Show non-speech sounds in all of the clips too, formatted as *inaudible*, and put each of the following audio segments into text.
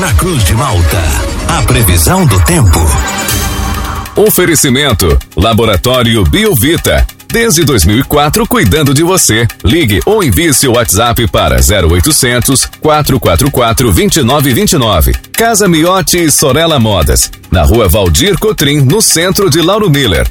na Cruz de Malta. A previsão do tempo. Oferecimento: Laboratório Biovita. Desde 2004, cuidando de você. Ligue ou envie seu WhatsApp para 0800 444 2929. Casa Miotti e Sorella Modas. Na rua Valdir Cotrim, no centro de Lauro Miller.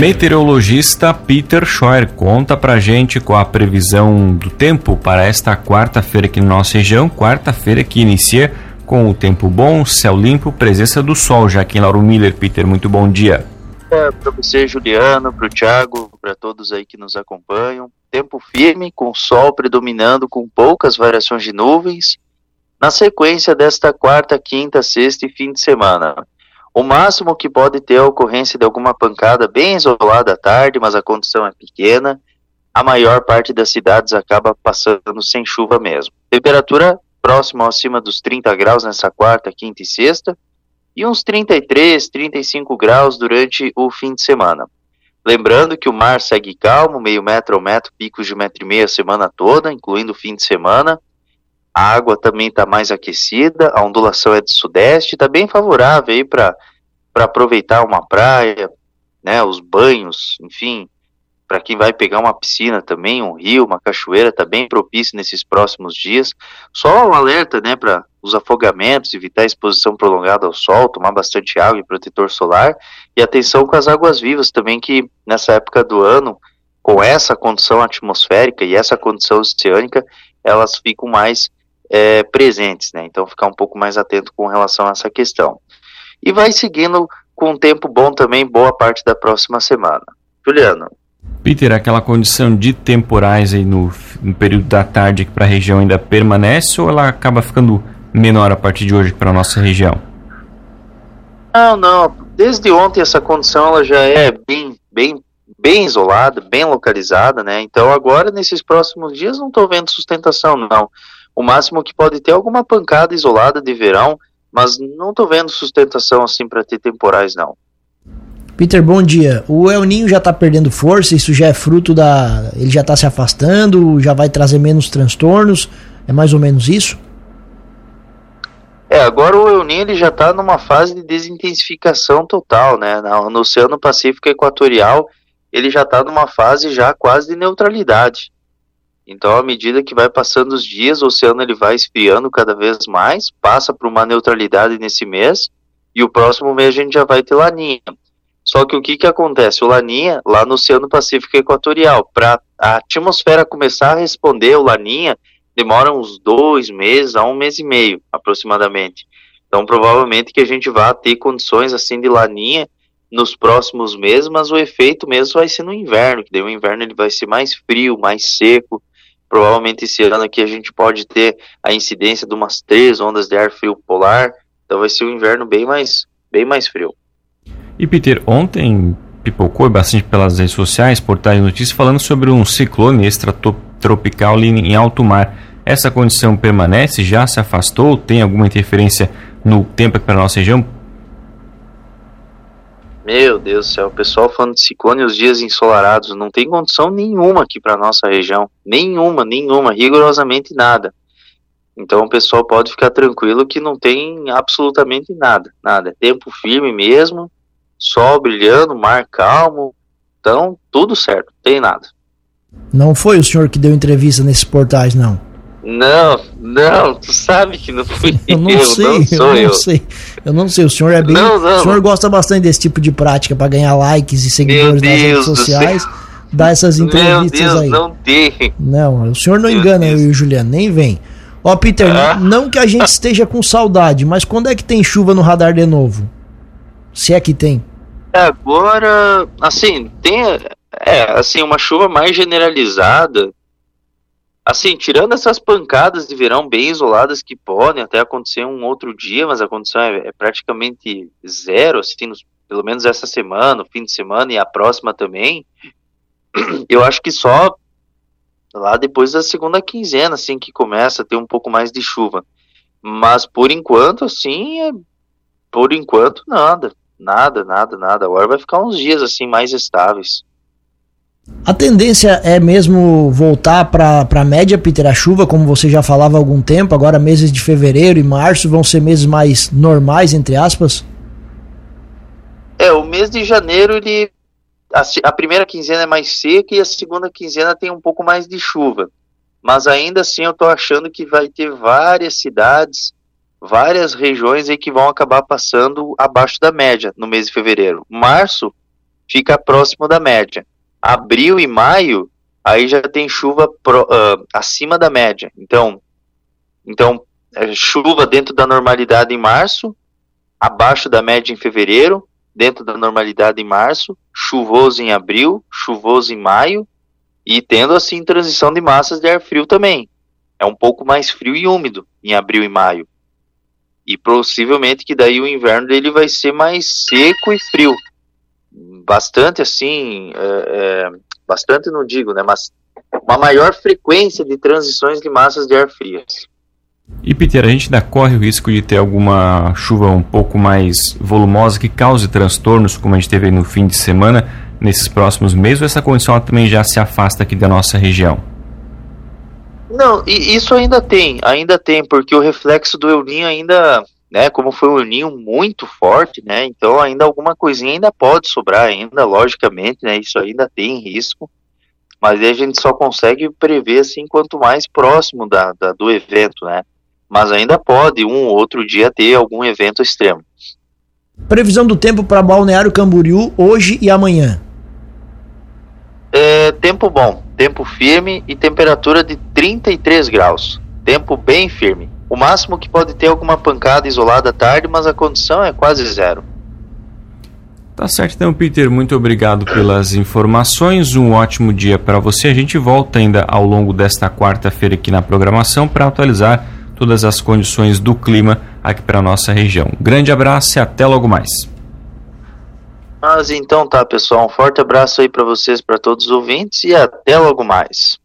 Meteorologista Peter Scheuer conta pra gente qual a previsão do tempo para esta quarta-feira aqui na nossa região. Quarta-feira que inicia com o tempo bom, céu limpo, presença do sol já aqui em Lauro Miller. Peter, muito bom dia para você, Juliano, para o Thiago, para todos aí que nos acompanham. Tempo firme, com sol predominando, com poucas variações de nuvens, na sequência desta quarta, quinta, sexta e fim de semana. O máximo que pode ter a ocorrência de alguma pancada bem isolada à tarde, mas a condição é pequena. A maior parte das cidades acaba passando sem chuva mesmo. Temperatura próxima acima dos 30 graus nessa quarta, quinta e sexta e uns 33, 35 graus durante o fim de semana. Lembrando que o mar segue calmo, meio metro ao metro, picos de metro e meio a semana toda, incluindo o fim de semana. A água também está mais aquecida, a ondulação é de sudeste, está bem favorável aí para aproveitar uma praia, né, os banhos, enfim, para quem vai pegar uma piscina também, um rio, uma cachoeira, está bem propício nesses próximos dias. Só um alerta, né, para os afogamentos, evitar exposição prolongada ao sol, tomar bastante água e protetor solar, e atenção com as águas vivas também, que nessa época do ano, com essa condição atmosférica e essa condição oceânica, elas ficam mais é, presentes, né? Então ficar um pouco mais atento com relação a essa questão. E vai seguindo com um tempo bom também, boa parte da próxima semana. Juliano. Peter, aquela condição de temporais aí no, no período da tarde para a região ainda permanece ou ela acaba ficando menor a partir de hoje para a nossa região? Não, não. Desde ontem essa condição ela já é bem, bem, bem isolada, bem localizada, né? Então agora nesses próximos dias não estou vendo sustentação, não. O máximo que pode ter é alguma pancada isolada de verão, mas não estou vendo sustentação assim para ter temporais, não. Peter, bom dia. O El Ninho já está perdendo força, isso já é fruto da. Ele já está se afastando, já vai trazer menos transtornos. É mais ou menos isso? É, agora o El Ninho ele já está numa fase de desintensificação total, né? No Oceano Pacífico Equatorial, ele já está numa fase já quase de neutralidade. Então, à medida que vai passando os dias, o oceano ele vai esfriando cada vez mais, passa por uma neutralidade nesse mês, e o próximo mês a gente já vai ter laninha. Só que o que, que acontece? O Laninha, lá no Oceano Pacífico Equatorial, para a atmosfera começar a responder o Laninha, demora uns dois meses a um mês e meio, aproximadamente. Então, provavelmente que a gente vai ter condições assim de Laninha nos próximos meses, mas o efeito mesmo vai ser no inverno, que daí o inverno ele vai ser mais frio, mais seco. Provavelmente esse ano aqui a gente pode ter a incidência de umas três ondas de ar frio polar, então vai ser um inverno bem mais, bem mais frio. E Peter, ontem pipocou bastante pelas redes sociais, portais de notícias, falando sobre um ciclone extratropical em alto mar. Essa condição permanece? Já se afastou? Tem alguma interferência no tempo aqui para a nossa região? Meu Deus do céu, o pessoal falando de ciclone os dias ensolarados, não tem condição nenhuma aqui para nossa região. Nenhuma, nenhuma, rigorosamente nada. Então o pessoal pode ficar tranquilo que não tem absolutamente nada, nada. Tempo firme mesmo, sol brilhando, mar calmo. Então, tudo certo, não tem nada. Não foi o senhor que deu entrevista nesses portais, não? Não, não, tu sabe que não fui *laughs* eu. Não eu, sei, não eu não eu. sei. Eu não sei, o senhor é bem. Não, não. O senhor gosta bastante desse tipo de prática para ganhar likes e seguidores nas redes sociais. Dar essas entrevistas Deus, aí. Não tem. Não, o senhor não Meu engana Deus. eu e o Juliano, nem vem. Ó, Peter, ah. não que a gente *laughs* esteja com saudade, mas quando é que tem chuva no radar de novo? Se é que tem. Agora, assim, tem é, assim, uma chuva mais generalizada. Assim, tirando essas pancadas de verão bem isoladas que podem até acontecer um outro dia, mas a condição é, é praticamente zero, assim, nos, pelo menos essa semana, fim de semana e a próxima também. *clears throat* Eu acho que só lá depois da segunda quinzena, assim, que começa a ter um pouco mais de chuva. Mas por enquanto, assim, é, por enquanto, nada. Nada, nada, nada. Agora vai ficar uns dias assim mais estáveis. A tendência é mesmo voltar para a média, Peter, a chuva, como você já falava há algum tempo, agora meses de fevereiro e março vão ser meses mais normais, entre aspas? É, o mês de janeiro, ele a, a primeira quinzena é mais seca e a segunda quinzena tem um pouco mais de chuva. Mas ainda assim eu estou achando que vai ter várias cidades, várias regiões aí que vão acabar passando abaixo da média no mês de fevereiro. Março fica próximo da média abril e maio, aí já tem chuva pro, uh, acima da média. Então, então é, chuva dentro da normalidade em março, abaixo da média em fevereiro, dentro da normalidade em março, chuvoso em abril, chuvoso em maio, e tendo assim transição de massas de ar frio também. É um pouco mais frio e úmido em abril e maio. E possivelmente que daí o inverno dele vai ser mais seco e frio bastante assim, é, é, bastante não digo, né, mas uma maior frequência de transições de massas de ar frias. E Peter, a gente ainda corre o risco de ter alguma chuva um pouco mais volumosa que cause transtornos, como a gente teve no fim de semana, nesses próximos meses, ou essa condição também já se afasta aqui da nossa região? Não, isso ainda tem, ainda tem, porque o reflexo do El Ninho ainda né? Como foi um ninho muito forte, né? Então ainda alguma coisinha ainda pode sobrar ainda, logicamente, né? Isso ainda tem risco, mas a gente só consegue prever assim quanto mais próximo da, da do evento, né? Mas ainda pode um ou outro dia ter algum evento extremo. Previsão do tempo para Balneário Camboriú hoje e amanhã. É, tempo bom, tempo firme e temperatura de 33 graus. Tempo bem firme. O máximo que pode ter alguma pancada isolada à tarde, mas a condição é quase zero. Tá certo, então, Peter. Muito obrigado pelas informações. Um ótimo dia para você. A gente volta ainda ao longo desta quarta-feira aqui na programação para atualizar todas as condições do clima aqui para nossa região. Grande abraço e até logo mais. Mas então tá, pessoal. Um forte abraço aí para vocês, para todos os ouvintes e até logo mais.